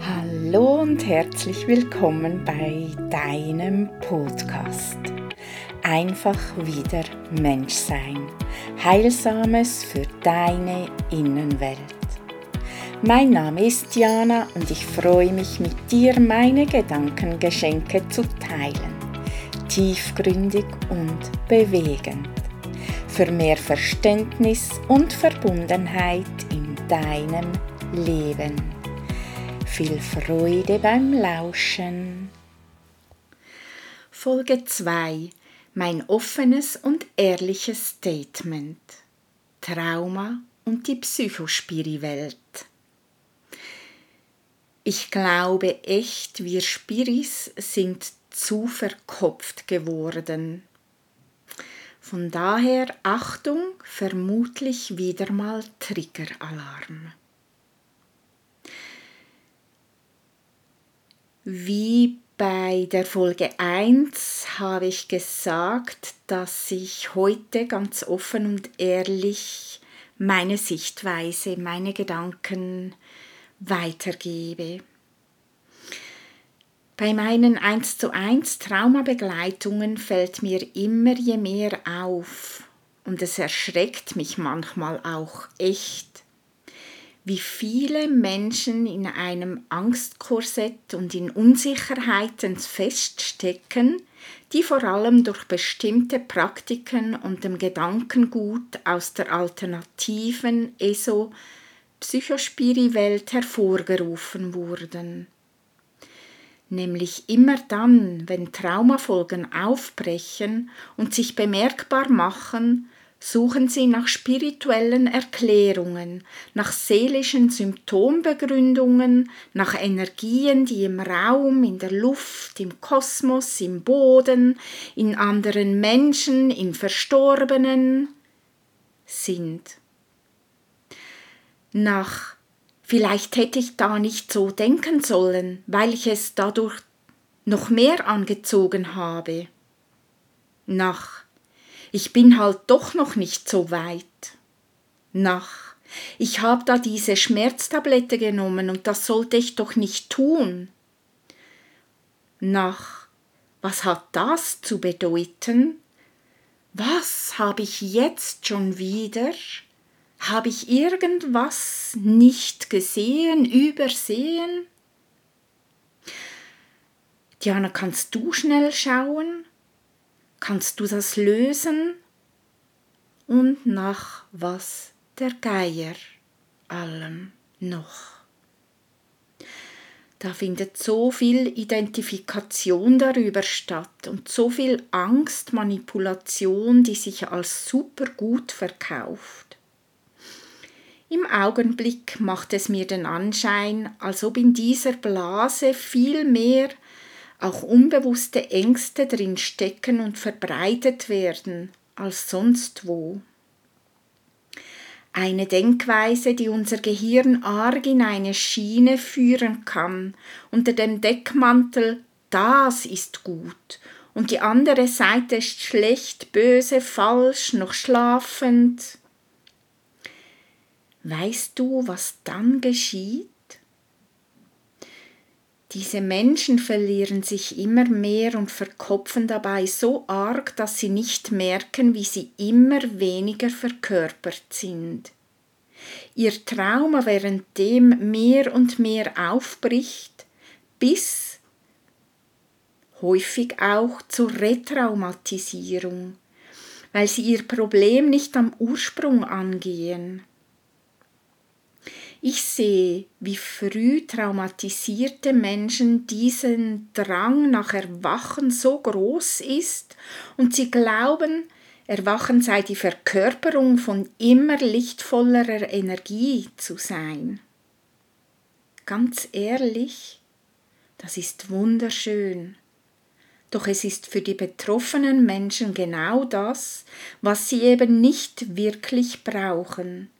Hallo und herzlich willkommen bei deinem Podcast. Einfach wieder Mensch sein. Heilsames für deine Innenwelt. Mein Name ist Jana und ich freue mich mit dir meine Gedankengeschenke zu teilen. Tiefgründig und bewegend. Für mehr Verständnis und Verbundenheit in deinem Leben. Viel Freude beim Lauschen. Folge 2. Mein offenes und ehrliches Statement. Trauma und die Psychospiriwelt. Ich glaube echt, wir Spiris sind zu verkopft geworden. Von daher Achtung, vermutlich wieder mal Triggeralarm. Wie bei der Folge 1 habe ich gesagt, dass ich heute ganz offen und ehrlich meine Sichtweise, meine Gedanken weitergebe. Bei meinen 1 zu 1 Traumabegleitungen fällt mir immer je mehr auf und es erschreckt mich manchmal auch echt, wie viele Menschen in einem Angstkorsett und in Unsicherheiten feststecken, die vor allem durch bestimmte Praktiken und dem Gedankengut aus der alternativen ESO Psychospiri-Welt hervorgerufen wurden. Nämlich immer dann, wenn Traumafolgen aufbrechen und sich bemerkbar machen, suchen sie nach spirituellen Erklärungen, nach seelischen Symptombegründungen, nach Energien, die im Raum, in der Luft, im Kosmos, im Boden, in anderen Menschen, in Verstorbenen sind nach vielleicht hätte ich da nicht so denken sollen, weil ich es dadurch noch mehr angezogen habe. Nach ich bin halt doch noch nicht so weit. Nach ich habe da diese Schmerztablette genommen und das sollte ich doch nicht tun. Nach was hat das zu bedeuten? Was habe ich jetzt schon wieder? Habe ich irgendwas nicht gesehen, übersehen? Diana, kannst du schnell schauen? Kannst du das lösen? Und nach was der Geier allem noch. Da findet so viel Identifikation darüber statt und so viel Angstmanipulation, die sich als super gut verkauft. Im Augenblick macht es mir den Anschein, als ob in dieser Blase viel mehr auch unbewusste Ängste drin stecken und verbreitet werden als sonst wo. Eine Denkweise, die unser Gehirn arg in eine Schiene führen kann, unter dem Deckmantel das ist gut und die andere Seite ist schlecht, böse, falsch, noch schlafend. Weißt du, was dann geschieht? Diese Menschen verlieren sich immer mehr und verkopfen dabei so arg, dass sie nicht merken, wie sie immer weniger verkörpert sind. Ihr Trauma währenddem mehr und mehr aufbricht, bis häufig auch zur Retraumatisierung, weil sie ihr Problem nicht am Ursprung angehen. Ich sehe, wie früh traumatisierte Menschen diesen Drang nach Erwachen so groß ist und sie glauben, Erwachen sei die Verkörperung von immer lichtvollerer Energie zu sein. Ganz ehrlich, das ist wunderschön. Doch es ist für die betroffenen Menschen genau das, was sie eben nicht wirklich brauchen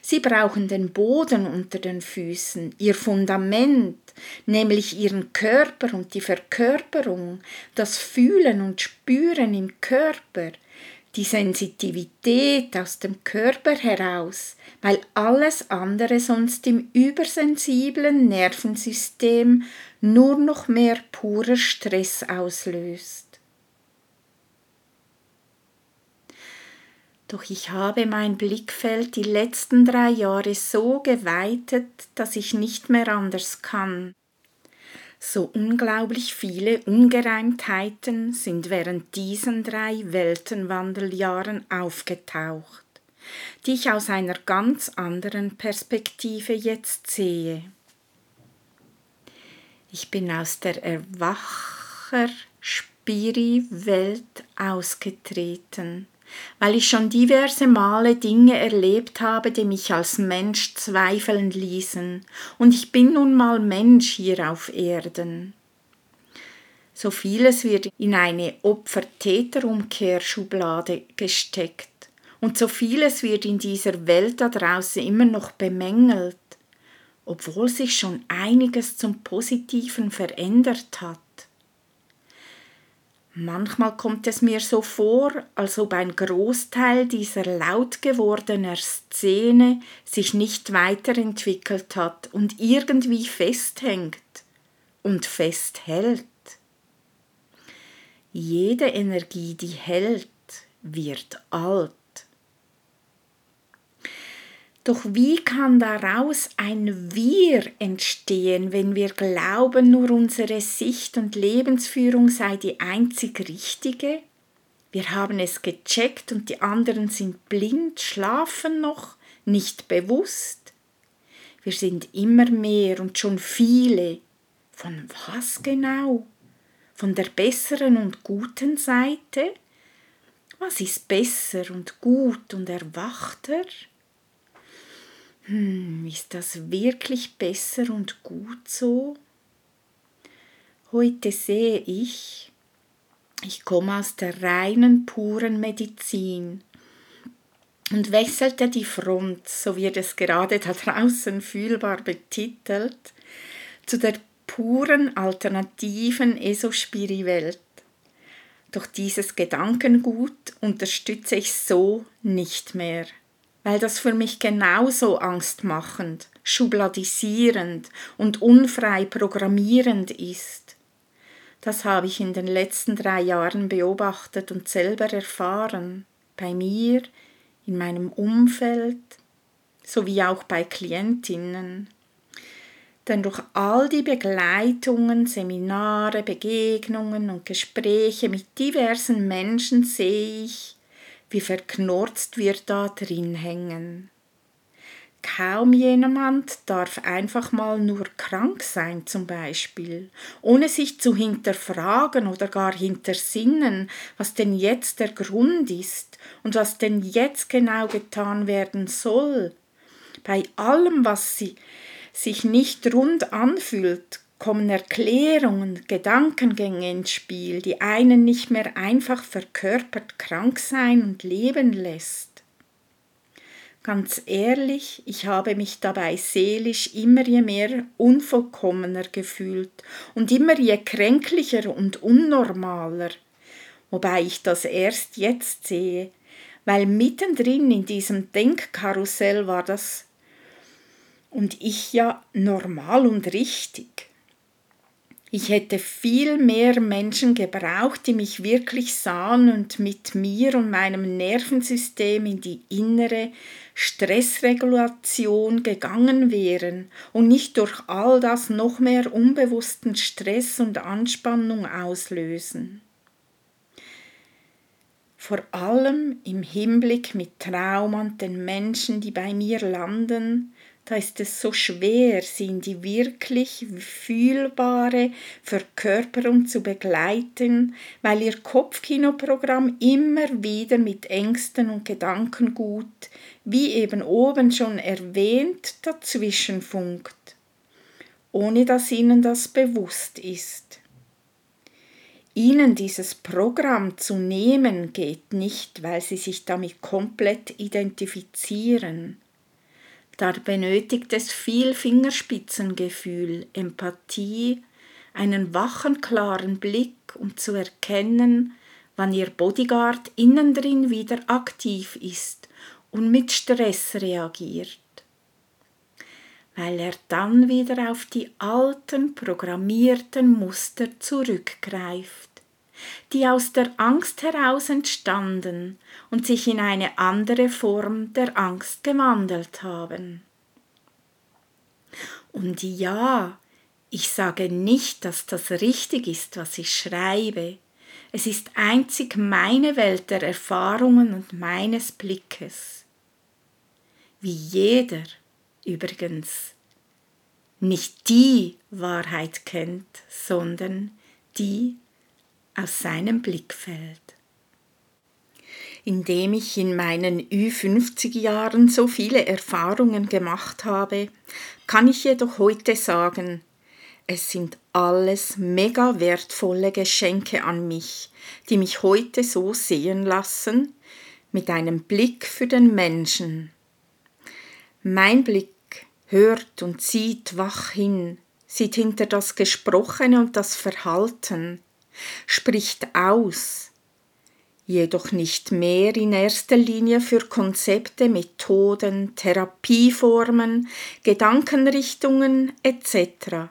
Sie brauchen den Boden unter den Füßen, ihr Fundament, nämlich ihren Körper und die Verkörperung, das Fühlen und Spüren im Körper, die Sensitivität aus dem Körper heraus, weil alles andere sonst im übersensiblen Nervensystem nur noch mehr purer Stress auslöst. Doch ich habe mein Blickfeld die letzten drei Jahre so geweitet, dass ich nicht mehr anders kann. So unglaublich viele Ungereimtheiten sind während diesen drei Weltenwandeljahren aufgetaucht, die ich aus einer ganz anderen Perspektive jetzt sehe. Ich bin aus der Erwacher-Spiri-Welt ausgetreten weil ich schon diverse Male Dinge erlebt habe, die mich als Mensch zweifeln ließen, und ich bin nun mal Mensch hier auf Erden. So vieles wird in eine Opfer-Täter-Umkehrschublade gesteckt, und so vieles wird in dieser Welt da draußen immer noch bemängelt, obwohl sich schon einiges zum Positiven verändert hat. Manchmal kommt es mir so vor, als ob ein Großteil dieser laut gewordenen Szene sich nicht weiterentwickelt hat und irgendwie festhängt und festhält. Jede Energie, die hält, wird alt. Doch wie kann daraus ein Wir entstehen, wenn wir glauben, nur unsere Sicht und Lebensführung sei die einzig richtige? Wir haben es gecheckt und die anderen sind blind, schlafen noch, nicht bewusst. Wir sind immer mehr und schon viele. Von was genau? Von der besseren und guten Seite? Was ist besser und gut und erwachter? Hm, ist das wirklich besser und gut so? Heute sehe ich, ich komme aus der reinen, puren Medizin und wechselte die Front, so wird es gerade da draußen fühlbar betitelt, zu der puren alternativen Esospiri-Welt. Doch dieses Gedankengut unterstütze ich so nicht mehr weil das für mich genauso angstmachend, schubladisierend und unfrei programmierend ist. Das habe ich in den letzten drei Jahren beobachtet und selber erfahren, bei mir, in meinem Umfeld, sowie auch bei Klientinnen. Denn durch all die Begleitungen, Seminare, Begegnungen und Gespräche mit diversen Menschen sehe ich, wie verknurzt wir da drin hängen. Kaum jemand darf einfach mal nur krank sein zum Beispiel, ohne sich zu hinterfragen oder gar hintersinnen, was denn jetzt der Grund ist und was denn jetzt genau getan werden soll. Bei allem, was sie sich nicht rund anfühlt, kommen Erklärungen, Gedankengänge ins Spiel, die einen nicht mehr einfach verkörpert krank sein und leben lässt. Ganz ehrlich, ich habe mich dabei seelisch immer je mehr unvollkommener gefühlt und immer je kränklicher und unnormaler, wobei ich das erst jetzt sehe, weil mittendrin in diesem Denkkarussell war das und ich ja normal und richtig. Ich hätte viel mehr Menschen gebraucht, die mich wirklich sahen und mit mir und meinem Nervensystem in die innere Stressregulation gegangen wären und nicht durch all das noch mehr unbewussten Stress und Anspannung auslösen. Vor allem im Hinblick mit Trauma und den Menschen, die bei mir landen, da ist es so schwer, sie in die wirklich fühlbare Verkörperung zu begleiten, weil ihr Kopfkinoprogramm immer wieder mit Ängsten und Gedankengut, wie eben oben schon erwähnt, dazwischen funkt, ohne dass ihnen das bewusst ist. Ihnen dieses Programm zu nehmen geht nicht, weil sie sich damit komplett identifizieren da benötigt es viel Fingerspitzengefühl, Empathie, einen wachen, klaren Blick, um zu erkennen, wann ihr Bodyguard innen drin wieder aktiv ist und mit Stress reagiert, weil er dann wieder auf die alten programmierten Muster zurückgreift, die aus der Angst heraus entstanden und sich in eine andere Form der Angst gewandelt haben. Und ja, ich sage nicht, dass das richtig ist, was ich schreibe, es ist einzig meine Welt der Erfahrungen und meines Blickes. Wie jeder übrigens nicht die Wahrheit kennt, sondern die aus seinem Blickfeld. Indem ich in meinen Ü50 Jahren so viele Erfahrungen gemacht habe, kann ich jedoch heute sagen, es sind alles mega wertvolle Geschenke an mich, die mich heute so sehen lassen, mit einem Blick für den Menschen. Mein Blick hört und sieht wach hin, sieht hinter das Gesprochene und das Verhalten, spricht aus, jedoch nicht mehr in erster Linie für Konzepte, Methoden, Therapieformen, Gedankenrichtungen etc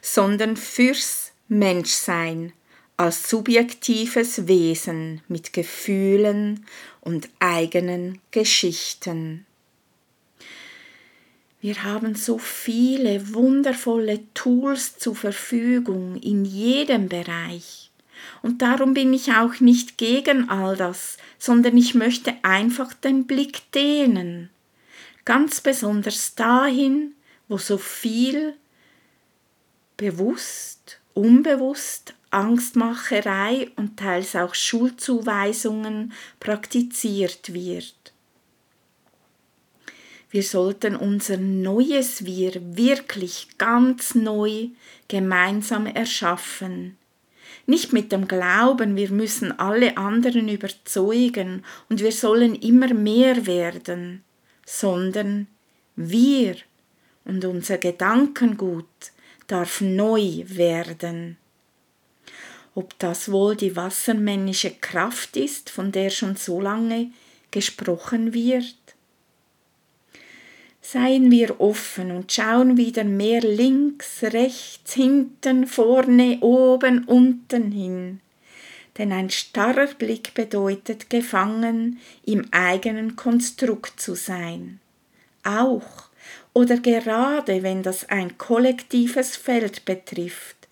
sondern fürs Menschsein als subjektives Wesen mit Gefühlen und eigenen Geschichten. Wir haben so viele wundervolle Tools zur Verfügung in jedem Bereich. Und darum bin ich auch nicht gegen all das, sondern ich möchte einfach den Blick dehnen. Ganz besonders dahin, wo so viel bewusst, unbewusst Angstmacherei und teils auch Schulzuweisungen praktiziert wird. Wir sollten unser neues Wir wirklich ganz neu gemeinsam erschaffen. Nicht mit dem Glauben, wir müssen alle anderen überzeugen und wir sollen immer mehr werden, sondern wir und unser Gedankengut darf neu werden. Ob das wohl die wassermännische Kraft ist, von der schon so lange gesprochen wird? Seien wir offen und schauen wieder mehr links, rechts, hinten, vorne, oben, unten hin. Denn ein starrer Blick bedeutet gefangen im eigenen Konstrukt zu sein. Auch oder gerade wenn das ein kollektives Feld betrifft,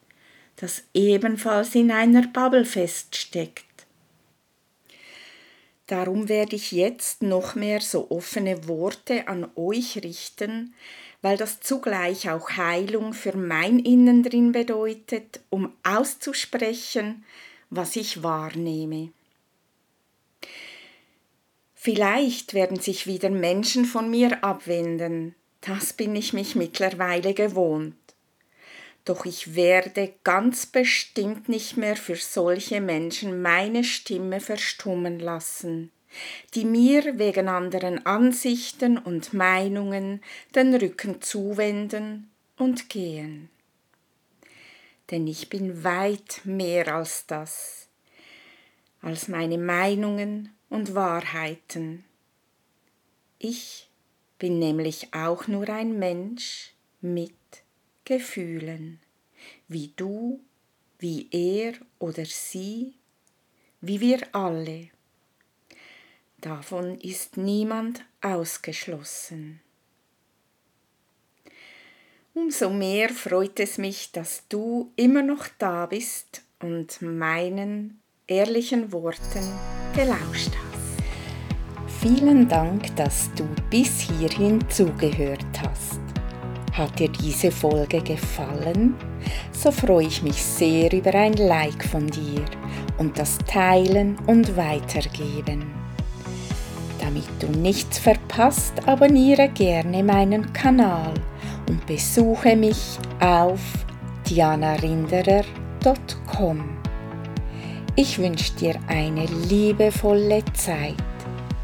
das ebenfalls in einer Bubble feststeckt. Darum werde ich jetzt noch mehr so offene Worte an euch richten, weil das zugleich auch Heilung für mein Innen drin bedeutet, um auszusprechen, was ich wahrnehme. Vielleicht werden sich wieder Menschen von mir abwenden, das bin ich mich mittlerweile gewohnt. Doch ich werde ganz bestimmt nicht mehr für solche Menschen meine Stimme verstummen lassen, die mir wegen anderen Ansichten und Meinungen den Rücken zuwenden und gehen. Denn ich bin weit mehr als das, als meine Meinungen und Wahrheiten. Ich bin nämlich auch nur ein Mensch mit Gefühlen, wie du, wie er oder sie, wie wir alle. Davon ist niemand ausgeschlossen. Umso mehr freut es mich, dass du immer noch da bist und meinen ehrlichen Worten gelauscht hast. Vielen Dank, dass du bis hierhin zugehört hast. Hat dir diese Folge gefallen? So freue ich mich sehr über ein Like von dir und das Teilen und Weitergeben. Damit du nichts verpasst, abonniere gerne meinen Kanal und besuche mich auf dianarinderer.com. Ich wünsche dir eine liebevolle Zeit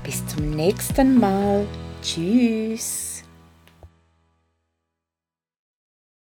bis zum nächsten Mal. Tschüss.